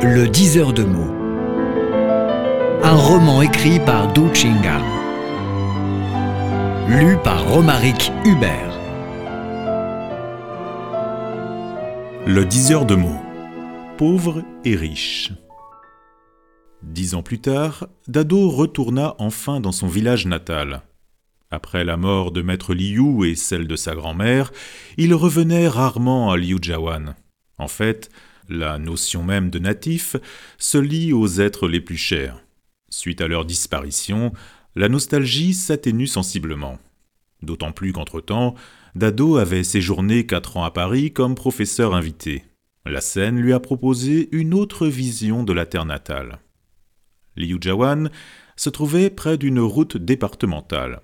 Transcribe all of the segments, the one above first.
Le diseur de mots. Un roman écrit par Du Chinga. Lu par Romaric Hubert. Le diseur de mots. Pauvre et riche. Dix ans plus tard, Dado retourna enfin dans son village natal. Après la mort de maître Liu et celle de sa grand-mère, il revenait rarement à Liujiawan. En fait, la notion même de natif se lie aux êtres les plus chers. Suite à leur disparition, la nostalgie s'atténue sensiblement. D'autant plus qu'entre-temps, Dado avait séjourné quatre ans à Paris comme professeur invité. La scène lui a proposé une autre vision de la terre natale. Liujiawan se trouvait près d'une route départementale.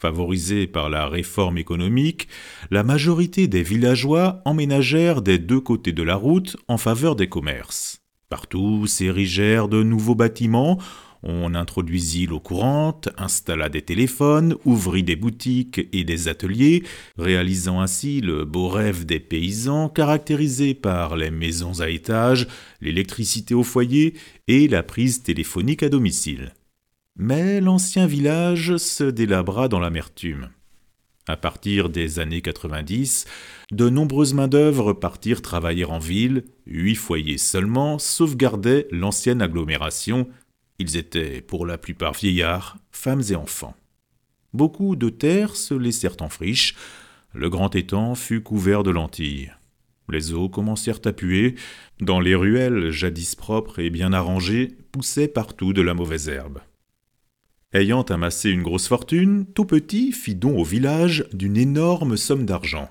Favorisée par la réforme économique, la majorité des villageois emménagèrent des deux côtés de la route en faveur des commerces. Partout s'érigèrent de nouveaux bâtiments, on introduisit l'eau courante, installa des téléphones, ouvrit des boutiques et des ateliers, réalisant ainsi le beau rêve des paysans caractérisé par les maisons à étages, l'électricité au foyer et la prise téléphonique à domicile. Mais l'ancien village se délabra dans l'amertume. À partir des années 90, de nombreuses main-d'œuvre partirent travailler en ville, huit foyers seulement sauvegardaient l'ancienne agglomération. Ils étaient pour la plupart vieillards, femmes et enfants. Beaucoup de terres se laissèrent en friche, le grand étang fut couvert de lentilles. Les eaux commencèrent à puer, dans les ruelles jadis propres et bien arrangées, poussait partout de la mauvaise herbe. Ayant amassé une grosse fortune, tout petit fit don au village d'une énorme somme d'argent.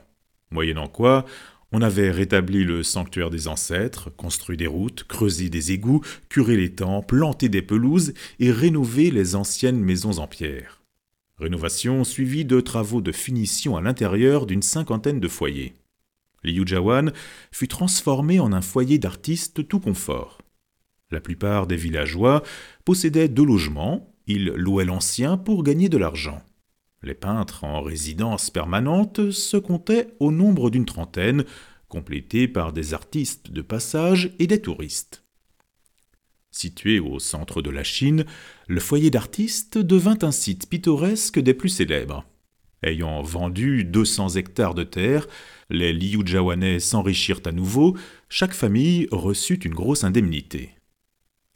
Moyennant quoi, on avait rétabli le sanctuaire des ancêtres, construit des routes, creusé des égouts, curé les temples, planté des pelouses et rénové les anciennes maisons en pierre. Rénovation suivie de travaux de finition à l'intérieur d'une cinquantaine de foyers. Liujiawan fut transformé en un foyer d'artistes tout confort. La plupart des villageois possédaient deux logements, ils louaient l'ancien pour gagner de l'argent. Les peintres en résidence permanente se comptaient au nombre d'une trentaine, complétés par des artistes de passage et des touristes. Situé au centre de la Chine, le foyer d'artistes devint un site pittoresque des plus célèbres. Ayant vendu 200 hectares de terre, les Liujiawanais s'enrichirent à nouveau, chaque famille reçut une grosse indemnité.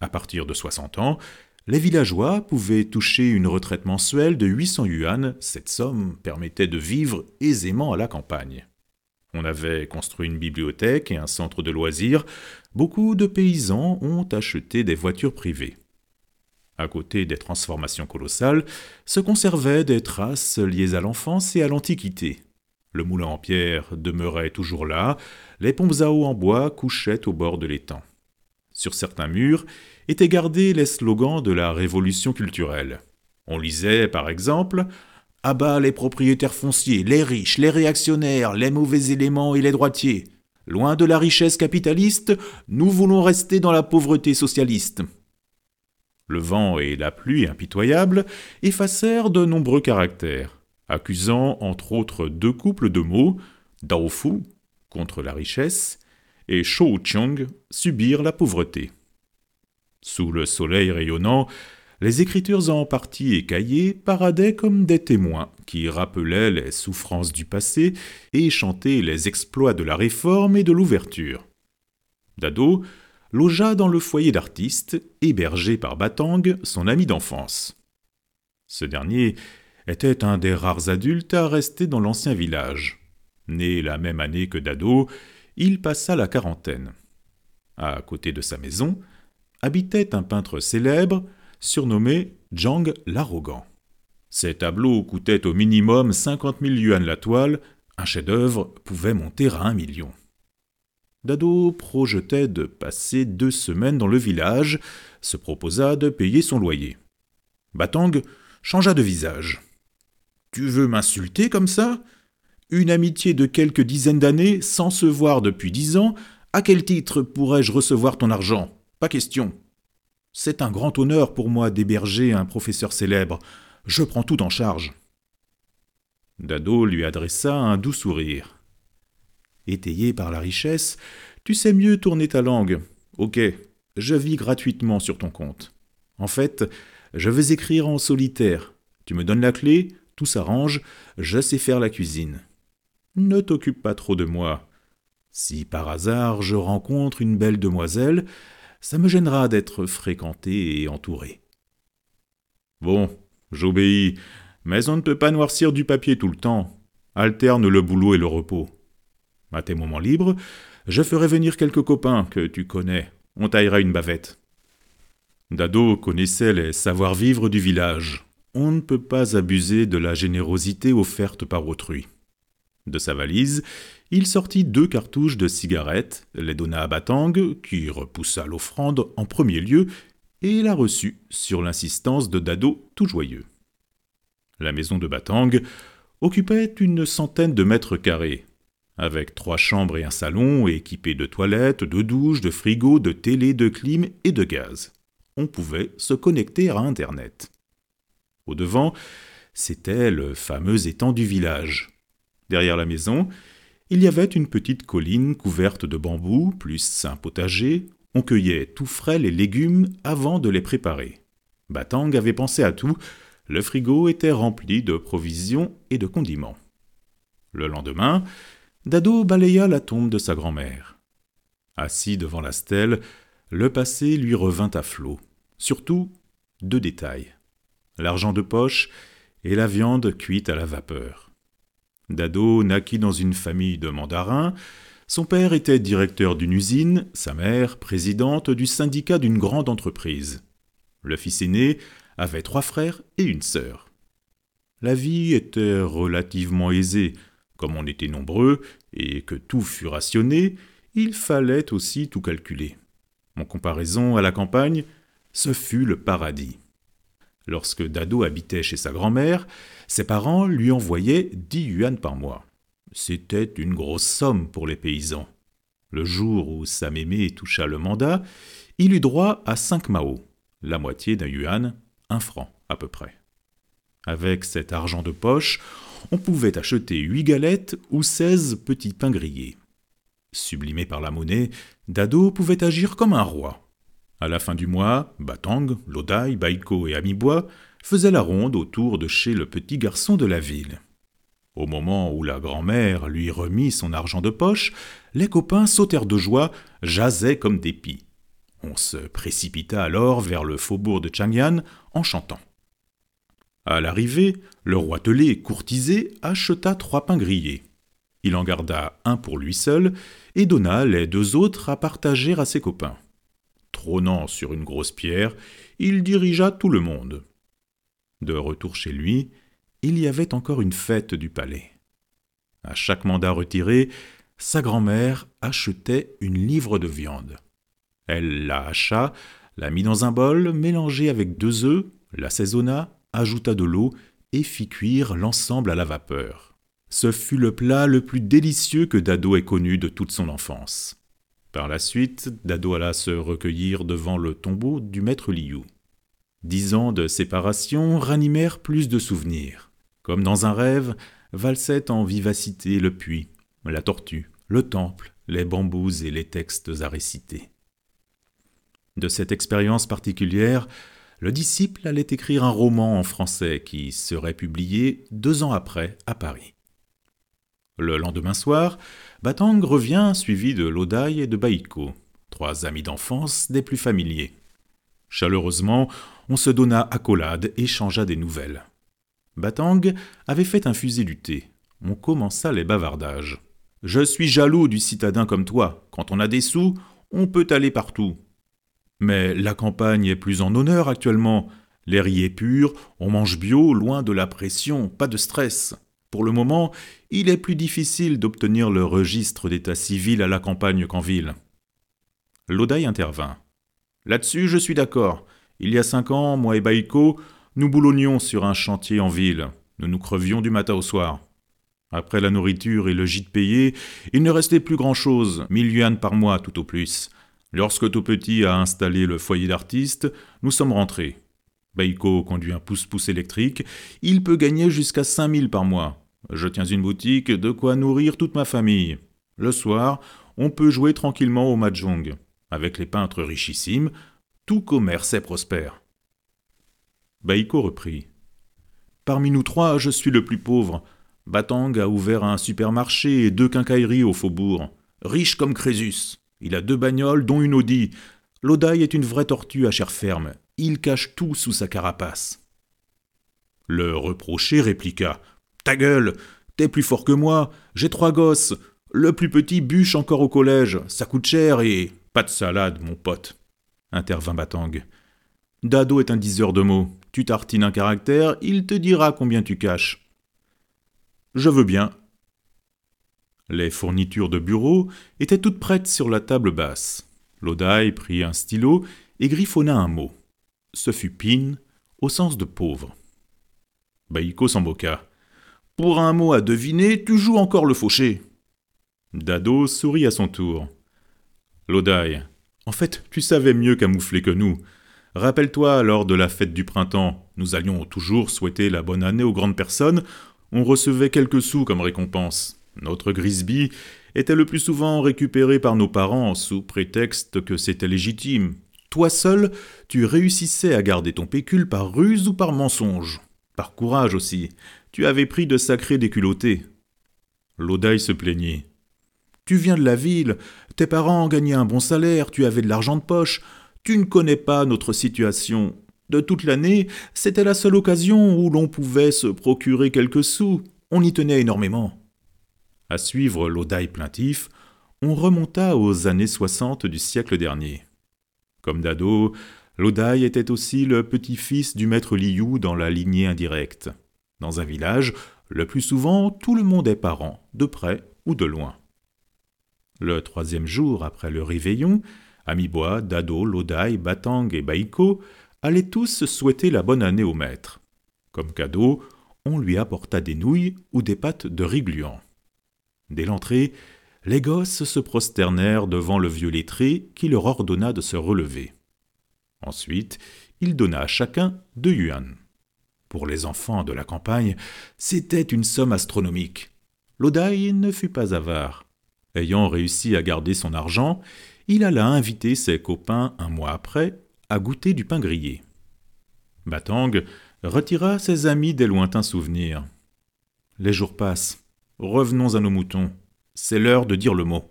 À partir de 60 ans, les villageois pouvaient toucher une retraite mensuelle de 800 yuan, cette somme permettait de vivre aisément à la campagne. On avait construit une bibliothèque et un centre de loisirs, beaucoup de paysans ont acheté des voitures privées. À côté des transformations colossales, se conservaient des traces liées à l'enfance et à l'Antiquité. Le moulin en pierre demeurait toujours là, les pompes à eau en bois couchaient au bord de l'étang. Sur certains murs étaient gardés les slogans de la révolution culturelle. On lisait, par exemple, À bas les propriétaires fonciers, les riches, les réactionnaires, les mauvais éléments et les droitiers. Loin de la richesse capitaliste, nous voulons rester dans la pauvreté socialiste. Le vent et la pluie impitoyables effacèrent de nombreux caractères, accusant entre autres deux couples de mots, Daofu, contre la richesse, et Shouchong subir la pauvreté. Sous le soleil rayonnant, les écritures en partie écaillées paradaient comme des témoins qui rappelaient les souffrances du passé et chantaient les exploits de la réforme et de l'ouverture. Dado logea dans le foyer d'artiste, hébergé par Batang, son ami d'enfance. Ce dernier était un des rares adultes à rester dans l'ancien village. Né la même année que Dado, il passa la quarantaine. À côté de sa maison habitait un peintre célèbre surnommé Zhang l'Arrogant. Ses tableaux coûtaient au minimum cinquante mille yuan la toile, un chef-d'œuvre pouvait monter à un million. Dado projetait de passer deux semaines dans le village, se proposa de payer son loyer. Batang changea de visage. Tu veux m'insulter comme ça? Une amitié de quelques dizaines d'années, sans se voir depuis dix ans, à quel titre pourrais-je recevoir ton argent? Pas question. C'est un grand honneur pour moi d'héberger un professeur célèbre. Je prends tout en charge. Dado lui adressa un doux sourire. Étayé par la richesse, tu sais mieux tourner ta langue. Ok, je vis gratuitement sur ton compte. En fait, je veux écrire en solitaire. Tu me donnes la clé, tout s'arrange, je sais faire la cuisine. Ne t'occupe pas trop de moi. Si par hasard je rencontre une belle demoiselle, ça me gênera d'être fréquenté et entouré. Bon, j'obéis, mais on ne peut pas noircir du papier tout le temps. Alterne le boulot et le repos. À tes moments libres, je ferai venir quelques copains que tu connais. On taillera une bavette. Dado connaissait les savoir-vivre du village. On ne peut pas abuser de la générosité offerte par autrui. De sa valise, il sortit deux cartouches de cigarettes, les donna à Batang, qui repoussa l'offrande en premier lieu, et la reçut sur l'insistance de Dado tout joyeux. La maison de Batang occupait une centaine de mètres carrés, avec trois chambres et un salon équipés de toilettes, de douches, de frigos, de télé, de clim et de gaz on pouvait se connecter à Internet. Au devant, c'était le fameux étang du village. Derrière la maison, il y avait une petite colline couverte de bambous, plus un potager. On cueillait tout frais les légumes avant de les préparer. Batang avait pensé à tout, le frigo était rempli de provisions et de condiments. Le lendemain, Dado balaya la tombe de sa grand-mère. Assis devant la stèle, le passé lui revint à flot. Surtout, deux détails. L'argent de poche et la viande cuite à la vapeur. Dado naquit dans une famille de mandarins. Son père était directeur d'une usine, sa mère présidente du syndicat d'une grande entreprise. Le fils aîné avait trois frères et une sœur. La vie était relativement aisée. Comme on était nombreux et que tout fut rationné, il fallait aussi tout calculer. En comparaison à la campagne, ce fut le paradis. Lorsque Dado habitait chez sa grand-mère, ses parents lui envoyaient dix yuan par mois. C'était une grosse somme pour les paysans. Le jour où sa mémé toucha le mandat, il eut droit à cinq mao, la moitié d'un yuan, un franc à peu près. Avec cet argent de poche, on pouvait acheter huit galettes ou seize petits pains grillés. Sublimé par la monnaie, Dado pouvait agir comme un roi. À la fin du mois, Batang, Lodai, Baiko et Amibois faisaient la ronde autour de chez le petit garçon de la ville. Au moment où la grand-mère lui remit son argent de poche, les copains sautèrent de joie, jasaient comme des pies. On se précipita alors vers le faubourg de Changyan en chantant. À l'arrivée, le roi telé, courtisé, acheta trois pains grillés. Il en garda un pour lui seul et donna les deux autres à partager à ses copains. Trônant sur une grosse pierre, il dirigea tout le monde. De retour chez lui, il y avait encore une fête du palais. À chaque mandat retiré, sa grand-mère achetait une livre de viande. Elle la hacha, la mit dans un bol, mélangé avec deux œufs, l'assaisonna, ajouta de l'eau et fit cuire l'ensemble à la vapeur. Ce fut le plat le plus délicieux que Dado ait connu de toute son enfance. Par la suite, Dado alla se recueillir devant le tombeau du maître Liu. Dix ans de séparation ranimèrent plus de souvenirs. Comme dans un rêve, valsait en vivacité le puits, la tortue, le temple, les bambous et les textes à réciter. De cette expérience particulière, le disciple allait écrire un roman en français qui serait publié deux ans après à Paris. Le lendemain soir, Batang revient suivi de Lodai et de Baiko, trois amis d'enfance des plus familiers. Chaleureusement, on se donna accolade et changea des nouvelles. Batang avait fait infuser du thé. On commença les bavardages. Je suis jaloux du citadin comme toi. Quand on a des sous, on peut aller partout. Mais la campagne est plus en honneur actuellement. L'air y est pur, on mange bio, loin de la pression, pas de stress. Pour le moment, il est plus difficile d'obtenir le registre d'état civil à la campagne qu'en ville. Lodai intervint. Là-dessus, je suis d'accord. Il y a cinq ans, moi et Baïko, nous boulonnions sur un chantier en ville. Nous nous crevions du matin au soir. Après la nourriture et le gîte payé, il ne restait plus grand-chose, mille yuan par mois tout au plus. Lorsque Petit a installé le foyer d'artiste, nous sommes rentrés. Baïko conduit un pouce-pouce électrique, il peut gagner jusqu'à cinq mille par mois. Je tiens une boutique, de quoi nourrir toute ma famille. Le soir, on peut jouer tranquillement au mahjong. Avec les peintres richissimes, tout commerce est prospère. Baïko reprit. Parmi nous trois, je suis le plus pauvre. Batang a ouvert un supermarché et deux quincailleries au faubourg. Riche comme Crésus. Il a deux bagnoles, dont une Audi. L'Odaï est une vraie tortue à chair ferme. Il cache tout sous sa carapace. Le reproché répliqua. Ta gueule T'es plus fort que moi. J'ai trois gosses. Le plus petit bûche encore au collège. Ça coûte cher et. Pas de salade, mon pote. intervint Batang. Dado est un diseur de mots. Tu tartines un caractère, il te dira combien tu caches. Je veux bien. Les fournitures de bureau étaient toutes prêtes sur la table basse. Lodai prit un stylo et griffonna un mot. Ce fut pin, au sens de pauvre. Baïko s'en moqua. Pour un mot à deviner, tu joues encore le fauché. Dado sourit à son tour. Lodai, en fait, tu savais mieux camoufler que nous. Rappelle-toi, lors de la fête du printemps, nous allions toujours souhaiter la bonne année aux grandes personnes, on recevait quelques sous comme récompense. Notre Grisby était le plus souvent récupéré par nos parents sous prétexte que c'était légitime. Toi seul, tu réussissais à garder ton pécule par ruse ou par mensonge. Par courage aussi. Tu avais pris de sacrés déculottés. L'Odaï se plaignait. Tu viens de la ville, tes parents gagnaient un bon salaire, tu avais de l'argent de poche, tu ne connais pas notre situation. De toute l'année, c'était la seule occasion où l'on pouvait se procurer quelques sous. On y tenait énormément. À suivre l'Odaï plaintif, on remonta aux années soixante du siècle dernier. Comme Dado, l'Odaï était aussi le petit-fils du maître Liu dans la lignée indirecte. Dans un village, le plus souvent, tout le monde est parent, de près ou de loin. Le troisième jour après le réveillon, Amibois, Dado, Lodai, Batang et Baïko allaient tous souhaiter la bonne année au maître. Comme cadeau, on lui apporta des nouilles ou des pâtes de riz gluant. Dès l'entrée, les gosses se prosternèrent devant le vieux lettré qui leur ordonna de se relever. Ensuite, il donna à chacun deux yuan. Pour les enfants de la campagne, c'était une somme astronomique. Lodai ne fut pas avare. Ayant réussi à garder son argent, il alla inviter ses copains un mois après à goûter du pain grillé. Batang retira ses amis des lointains souvenirs. Les jours passent. Revenons à nos moutons. C'est l'heure de dire le mot.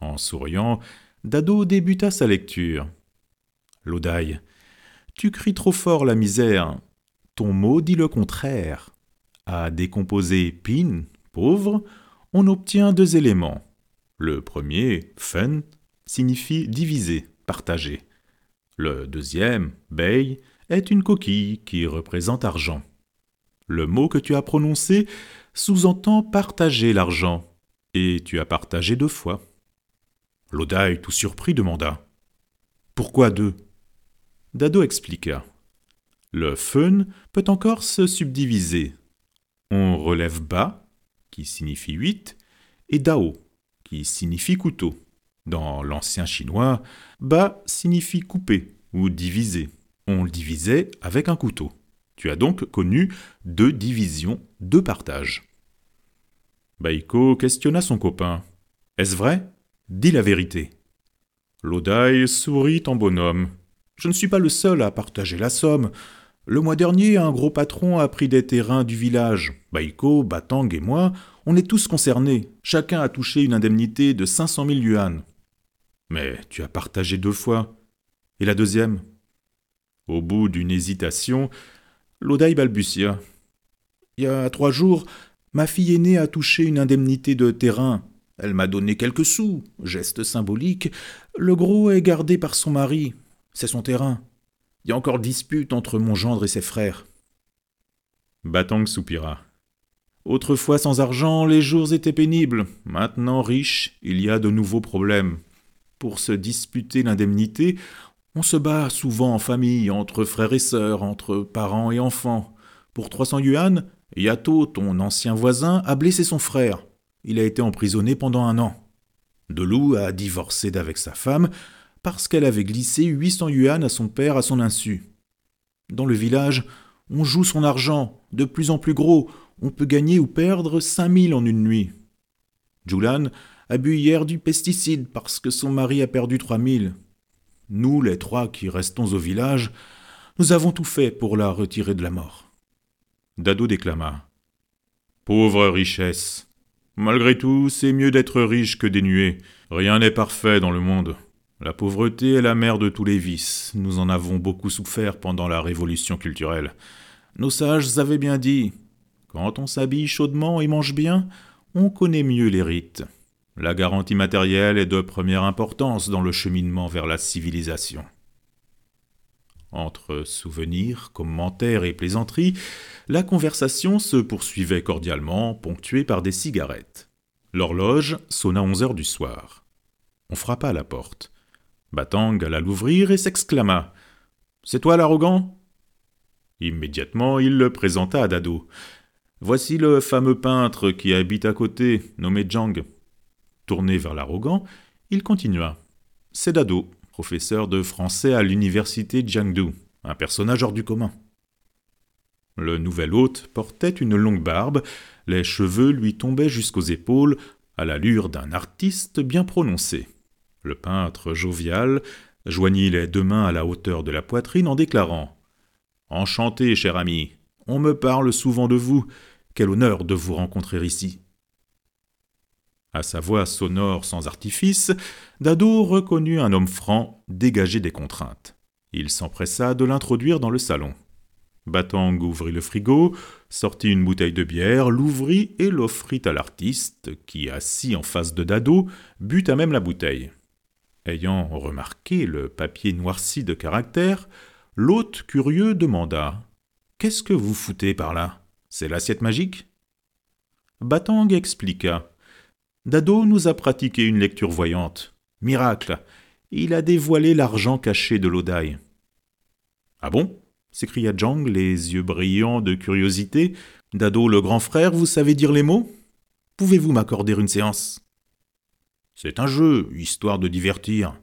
En souriant, Dado débuta sa lecture. L'Odaï. Tu cries trop fort la misère. Ton mot dit le contraire. À décomposer pin, pauvre, on obtient deux éléments. Le premier, fun, signifie diviser, partager. Le deuxième, bei, est une coquille qui représente argent. Le mot que tu as prononcé sous-entend partager l'argent, et tu as partagé deux fois. L'Odaï, tout surpris, demanda Pourquoi deux? Dado expliqua Le fun peut encore se subdiviser. On relève bas, qui signifie huit, et dao, qui signifie couteau. Dans l'ancien chinois, ba signifie couper ou diviser. On le divisait avec un couteau. Tu as donc connu deux divisions, deux partages. Baïko questionna son copain. Est-ce vrai? Dis la vérité. Lodai sourit en bonhomme. Je ne suis pas le seul à partager la somme. Le mois dernier, un gros patron a pris des terrains du village. Baïko, Batang et moi, on est tous concernés. Chacun a touché une indemnité de 500 000 yuan. Mais tu as partagé deux fois. Et la deuxième? Au bout d'une hésitation, Lodai balbutia. Il y a trois jours, ma fille aînée a touché une indemnité de terrain. Elle m'a donné quelques sous, geste symbolique. Le gros est gardé par son mari. C'est son terrain. Il y a encore dispute entre mon gendre et ses frères. Batang soupira. Autrefois sans argent, les jours étaient pénibles. Maintenant riche, il y a de nouveaux problèmes. Pour se disputer l'indemnité, on se bat souvent en famille, entre frères et sœurs, entre parents et enfants. Pour 300 yuan, Yato, ton ancien voisin, a blessé son frère. Il a été emprisonné pendant un an. Delou a divorcé d'avec sa femme, parce qu'elle avait glissé 800 yuan à son père à son insu. Dans le village, on joue son argent, de plus en plus gros, on peut gagner ou perdre 5000 en une nuit. Julan a bu hier du pesticide parce que son mari a perdu trois mille. Nous, les trois qui restons au village, nous avons tout fait pour la retirer de la mort. Dado déclama. Pauvre richesse. Malgré tout, c'est mieux d'être riche que dénué. Rien n'est parfait dans le monde. La pauvreté est la mère de tous les vices. Nous en avons beaucoup souffert pendant la révolution culturelle. Nos sages avaient bien dit quand on s'habille chaudement et mange bien, on connaît mieux les rites. La garantie matérielle est de première importance dans le cheminement vers la civilisation. Entre souvenirs, commentaires et plaisanteries, la conversation se poursuivait cordialement, ponctuée par des cigarettes. L'horloge sonna onze heures du soir. On frappa à la porte. Batang alla l'ouvrir et s'exclama C'est toi l'arrogant? Immédiatement, il le présenta à Dado. Voici le fameux peintre qui habite à côté, nommé Zhang. Tourné vers l'arrogant, il continua. C'est Dado, professeur de français à l'université Jiangdu, un personnage hors du commun. Le nouvel hôte portait une longue barbe, les cheveux lui tombaient jusqu'aux épaules, à l'allure d'un artiste bien prononcé. Le peintre jovial joignit les deux mains à la hauteur de la poitrine en déclarant Enchanté, cher ami, on me parle souvent de vous, quel honneur de vous rencontrer ici. À sa voix sonore sans artifice, Dado reconnut un homme franc, dégagé des contraintes. Il s'empressa de l'introduire dans le salon. Batang ouvrit le frigo, sortit une bouteille de bière, l'ouvrit et l'offrit à l'artiste, qui, assis en face de Dado, but à même la bouteille. Ayant remarqué le papier noirci de caractère, l'hôte curieux demanda Qu'est-ce que vous foutez par là? C'est l'assiette magique? Batang expliqua Dado nous a pratiqué une lecture voyante. Miracle Il a dévoilé l'argent caché de l'Odaï. Ah bon? s'écria Jang, les yeux brillants de curiosité. Dado, le grand frère, vous savez dire les mots? Pouvez-vous m'accorder une séance? C'est un jeu, histoire de divertir.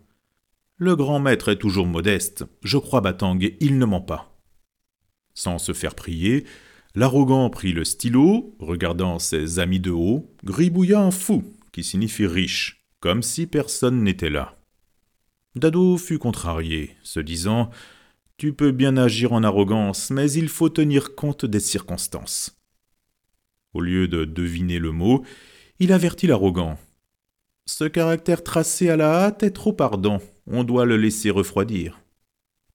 Le grand maître est toujours modeste. Je crois, Batang, il ne ment pas. Sans se faire prier, L'arrogant prit le stylo, regardant ses amis de haut, gribouilla un fou, qui signifie riche, comme si personne n'était là. Dado fut contrarié, se disant Tu peux bien agir en arrogance, mais il faut tenir compte des circonstances. Au lieu de deviner le mot, il avertit l'arrogant. Ce caractère tracé à la hâte est trop ardent, on doit le laisser refroidir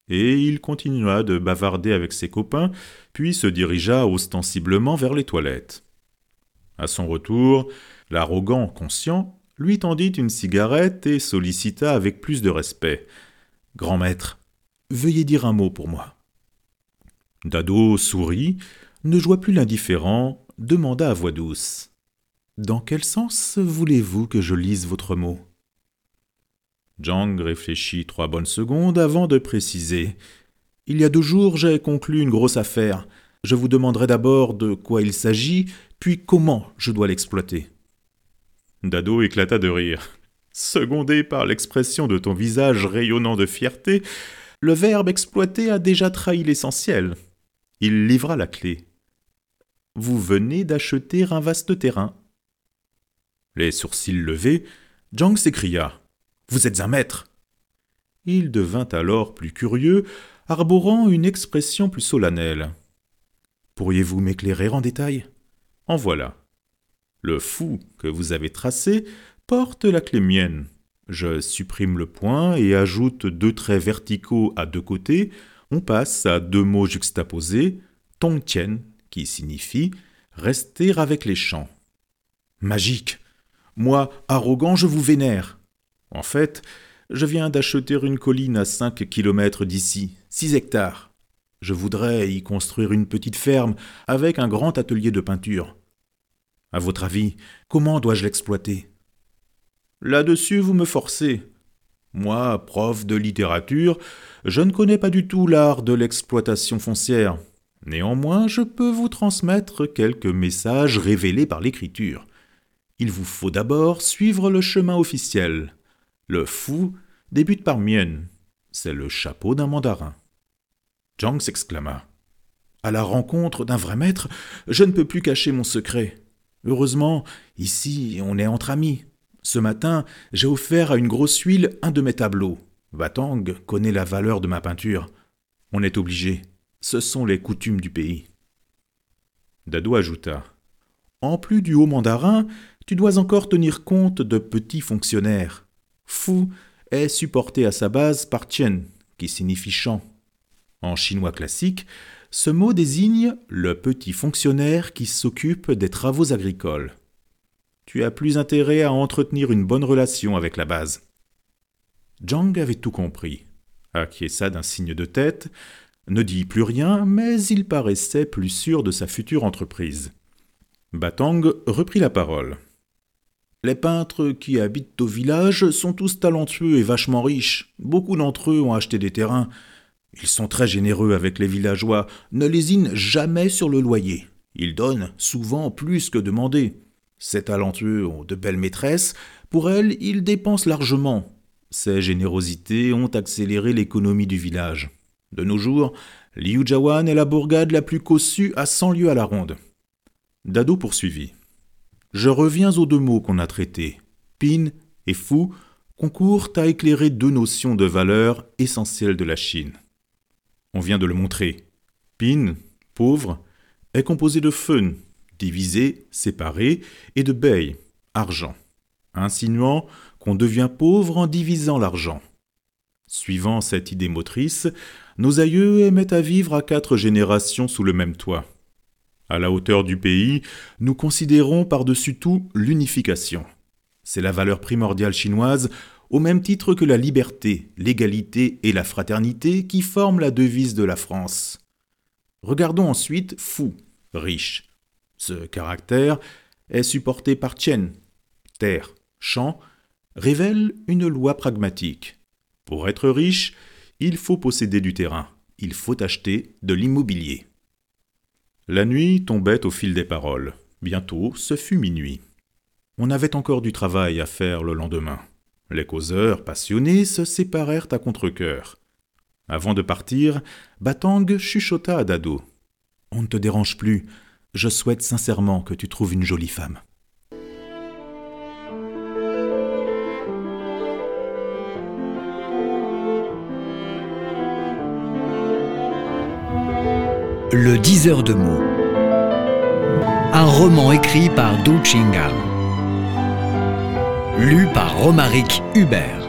et il continua de bavarder avec ses copains, puis se dirigea ostensiblement vers les toilettes. À son retour, l'arrogant conscient lui tendit une cigarette et sollicita avec plus de respect. Grand maître, veuillez dire un mot pour moi. Dado sourit, ne joua plus l'indifférent, demanda à voix douce. Dans quel sens voulez-vous que je lise votre mot? Jang réfléchit trois bonnes secondes avant de préciser. Il y a deux jours, j'ai conclu une grosse affaire. Je vous demanderai d'abord de quoi il s'agit, puis comment je dois l'exploiter. Dado éclata de rire. Secondé par l'expression de ton visage rayonnant de fierté, le verbe exploiter a déjà trahi l'essentiel. Il livra la clé. Vous venez d'acheter un vaste terrain. Les sourcils levés, Jang s'écria. Vous êtes un maître. Il devint alors plus curieux, arborant une expression plus solennelle. Pourriez-vous m'éclairer en détail? En voilà. Le fou que vous avez tracé porte la clé mienne. Je supprime le point et ajoute deux traits verticaux à deux côtés. On passe à deux mots juxtaposés, tien, qui signifie rester avec les champs. Magique Moi, arrogant, je vous vénère. En fait, je viens d'acheter une colline à cinq kilomètres d'ici, six hectares. Je voudrais y construire une petite ferme avec un grand atelier de peinture. À votre avis, comment dois-je l'exploiter? Là-dessus, vous me forcez. Moi, prof de littérature, je ne connais pas du tout l'art de l'exploitation foncière. Néanmoins, je peux vous transmettre quelques messages révélés par l'écriture. Il vous faut d'abord suivre le chemin officiel. Le fou débute par Mien. C'est le chapeau d'un mandarin. Zhang s'exclama. À la rencontre d'un vrai maître, je ne peux plus cacher mon secret. Heureusement, ici, on est entre amis. Ce matin, j'ai offert à une grosse huile un de mes tableaux. Batang connaît la valeur de ma peinture. On est obligé. Ce sont les coutumes du pays. Dado ajouta. En plus du haut mandarin, tu dois encore tenir compte de petits fonctionnaires. Fu est supporté à sa base par Tien, qui signifie champ. En chinois classique, ce mot désigne le petit fonctionnaire qui s'occupe des travaux agricoles. Tu as plus intérêt à entretenir une bonne relation avec la base. Zhang avait tout compris, acquiesça d'un signe de tête, ne dit plus rien, mais il paraissait plus sûr de sa future entreprise. Batang reprit la parole. Les peintres qui habitent au village sont tous talentueux et vachement riches. Beaucoup d'entre eux ont acheté des terrains. Ils sont très généreux avec les villageois, ne lésinent jamais sur le loyer. Ils donnent souvent plus que demandé. Ces talentueux ont de belles maîtresses, pour elles ils dépensent largement. Ces générosités ont accéléré l'économie du village. De nos jours, Liujawan est la bourgade la plus cossue à cent lieues à la ronde. Dado poursuivit. Je reviens aux deux mots qu'on a traités. Pin et fou concourent à éclairer deux notions de valeur essentielles de la Chine. On vient de le montrer. Pin, pauvre, est composé de fun, divisé, séparé, et de bei, argent, insinuant qu'on devient pauvre en divisant l'argent. Suivant cette idée motrice, nos aïeux aimaient à vivre à quatre générations sous le même toit. À la hauteur du pays, nous considérons par-dessus tout l'unification. C'est la valeur primordiale chinoise au même titre que la liberté, l'égalité et la fraternité qui forment la devise de la France. Regardons ensuite Fou, riche. Ce caractère est supporté par Tien, terre, champ, révèle une loi pragmatique. Pour être riche, il faut posséder du terrain, il faut acheter de l'immobilier. La nuit tombait au fil des paroles. Bientôt, ce fut minuit. On avait encore du travail à faire le lendemain. Les causeurs, passionnés, se séparèrent à contre-coeur. Avant de partir, Batang chuchota à Dado. On ne te dérange plus. Je souhaite sincèrement que tu trouves une jolie femme. Le diseur de mots. Un roman écrit par Du Chingang. Lu par Romaric Hubert.